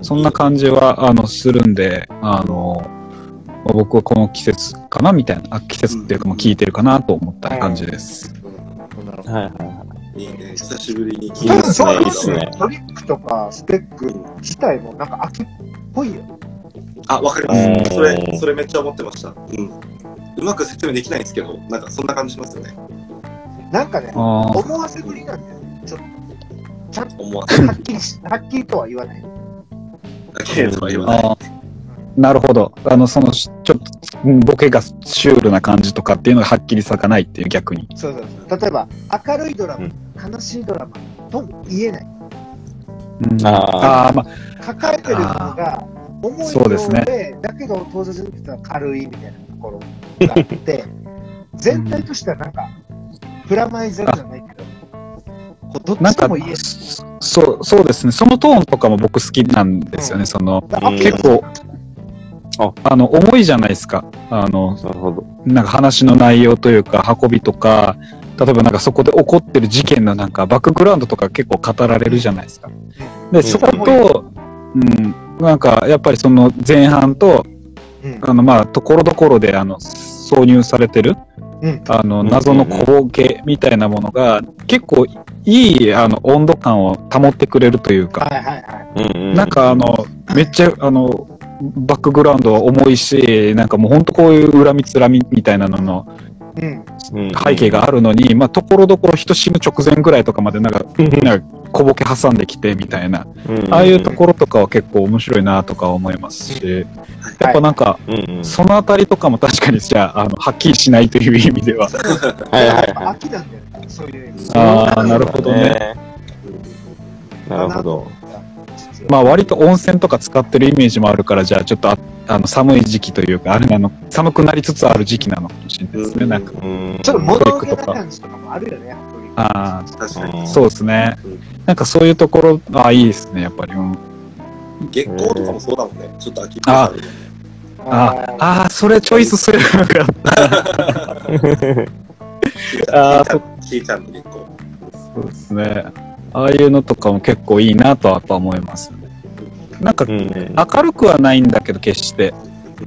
ん。そんな感じは、あの、するんで、あの、まあ僕はこの季節かなみたいな、あ季節っていうか、まあ、聞いてるかなと思った感じです。なるほどはいはいはいいいね。久しぶりに聞いいですねいいですねトリックとかスペック自体もなんか秋っぽいよ。あ、わかりうんます。それ、それめっちゃ思ってました。うん。うまく説明できないんですけど、なんかそんな感じしますよね。なんかね、あ思わせぶりなんだよね。ちょっちゃんと思わず。はっきりし、はっきりとは言わない。だけとは言わない。あなるほど。あの、その、ちょっと、うんボケがシュールな感じとかっていうのがはっきり咲かないっていう逆に。そうそうそう。例えば、明るいドラマ、うん悲しいドラマとも言えない。うんあーあー、まあ、抱えてるものが重いよそうですうで、ねだけど登場人物は軽いみたいなところがあって、全体としてはなんか、プラマイゼロじゃないけど、どっなんかちとも言える。、そう、そうですね。そのトーンとかも僕好きなんですよね。その、だうん結構、ああの、重いじゃないですか。あの、なるほど。なんか話の内容というか、運びとか、例えばなんかそこで起こってる事件のなんかバックグラウンドとか結構語られるじゃないですか。で、そこと、うん、なんかやっぱりその前半と、うんあのまあ、ところどころであの、挿入されてる、うんあの、謎の小ボケみたいなものが、結構いい、あの、温度感を保ってくれるというか、はいはいはい。うんうん。なんかあの、めっちゃ、あの、バックグラウンドは重いし、なんかもう本当こういう恨みつらみみたいなのの背景があるのに、まあ、ところどころ人死ぬ直前ぐらいとかまでなんか、なんか小ボケ挟んできてみたいな、うんああいうところとかは結構面白いなとか思いますし、やっぱなんか。そのあたりとかも確かにじゃあ、あの、はっきりしないという意味では。はいはいやっぱは秋なんだよね。そういう意味。ああ、い。なるほどね。なるほど。まあ割と温泉とか使ってるイメージもあるから、じゃあちょっとああの寒い時期というか、あれなの、寒くなりつつある時期なのかもしれないですね。なんか、うん。ちょっと物憂げな感じとかもあるよね。あ確かに。うんそうですねうん。なんかそういうところ、ああ、いいですね、やっぱり。うん、月光とかもそうだもんね。ちょっと秋っぽあああー、それチョイスすればよか った。あーそちーちゃんの月光。そうですね。ああいうのとかも結構いいなとはやっぱ思います。なんか、うん。明るくはないんだけど、決して。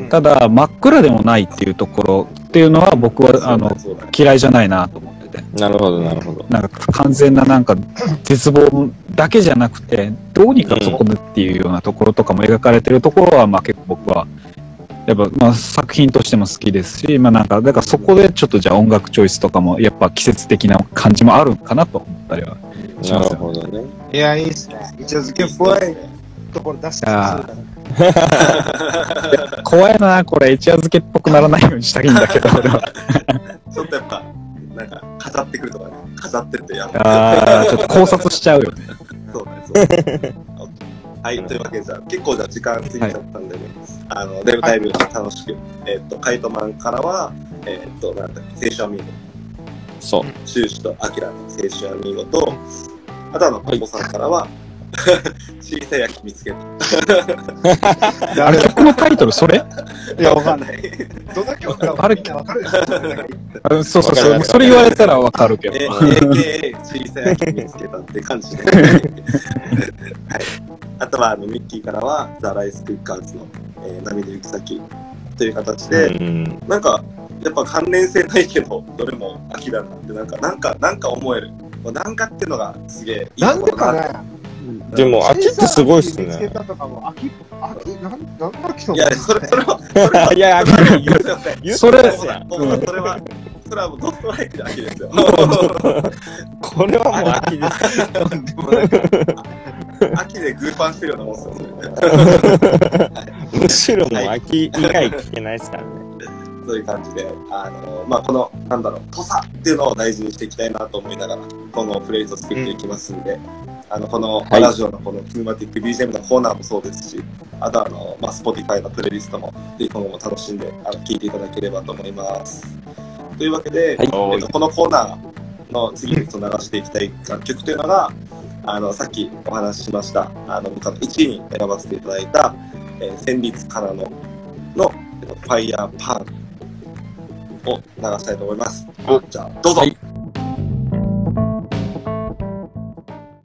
ただ、真っ暗でもないっていうところっていうのは僕は、あの、嫌いじゃないなと思ってて。なるほど、なるほど。なんか完全ななんか絶望だけじゃなくて、どうにかそこでっていうようなところとかも描かれてるところは、まあ結構僕は、やっぱまあ作品としても好きですし、まあなんか、だからそこでちょっとじゃあ音楽チョイスとかもやっぱ季節的な感じもあるかなと思ったりはしなますよ。るほどね。いや、いいっすね。一応漬けっぽいところ出してあ 怖いな、これ、一夜漬けっぽくならないようにしたらいいんだけど、ちょっとやっぱ、なんか、飾ってくるとかね。飾ってってやる。あーちょっと考察しちゃうよね。そうだね、そう。はい、というわけでじゃあ、結構じゃあ時間過ぎちゃったんでね、あの、デブタイム楽しく、えっと、カイトマンからは、えっと、なんだっけ、青春アミーゴ、そう。シュとアキラの青春アミーゴと、あとあの、ポポさんからは、小さい焼き見つけた。あれ、曲のタイトルそれ？いや、わかんない。どんな曲かあれ？わかるそうそうそう。わかるわかるそれ言われたらわかるけど。え、AKA 小さい焼き見つけたって感じで。はい。あとは、あの、ミッキーからは、ザ・ライス・クッカーズの、えー、涙行き先という形で、うん。なんか、やっぱ関連性ないけど、どれも秋だなって、なんか、なんか、なんか思える。なんかっていうのがすげえいいなんでかなねでも、秋ってすごいっすね。秋、秋、なん、なんだ秋のいや、それ、それは、それは、いや、秋言ってくだそれそれは、それはもうドストライクで秋ですよ。これはもう秋です。でもなんか秋でグーパンしてるようなもんですよ。むしろもう秋以外聞けないですからね。そういう感じで、あの、まあ、この、なんだろう、土佐っていうのを大事にしていきたいなと思いながら、このフレーズを作っていきますんで、あの、この、はい。ラジオのこのキネマティック BGM のコーナーもそうですし、あとはあの、まあ、Spotify のプレイリストも、ぜひ今後も楽しんで、あの、聞いていただければと思います。というわけで、はい。えっと、このコーナーの次に流していきたい楽曲というのが、あの、さっきお話ししました、あの、僕の1位に選ばせていただいた、えー、戦慄かなのの、えっとファイヤーパンを流したいと思います。じゃあ、どうぞ、はい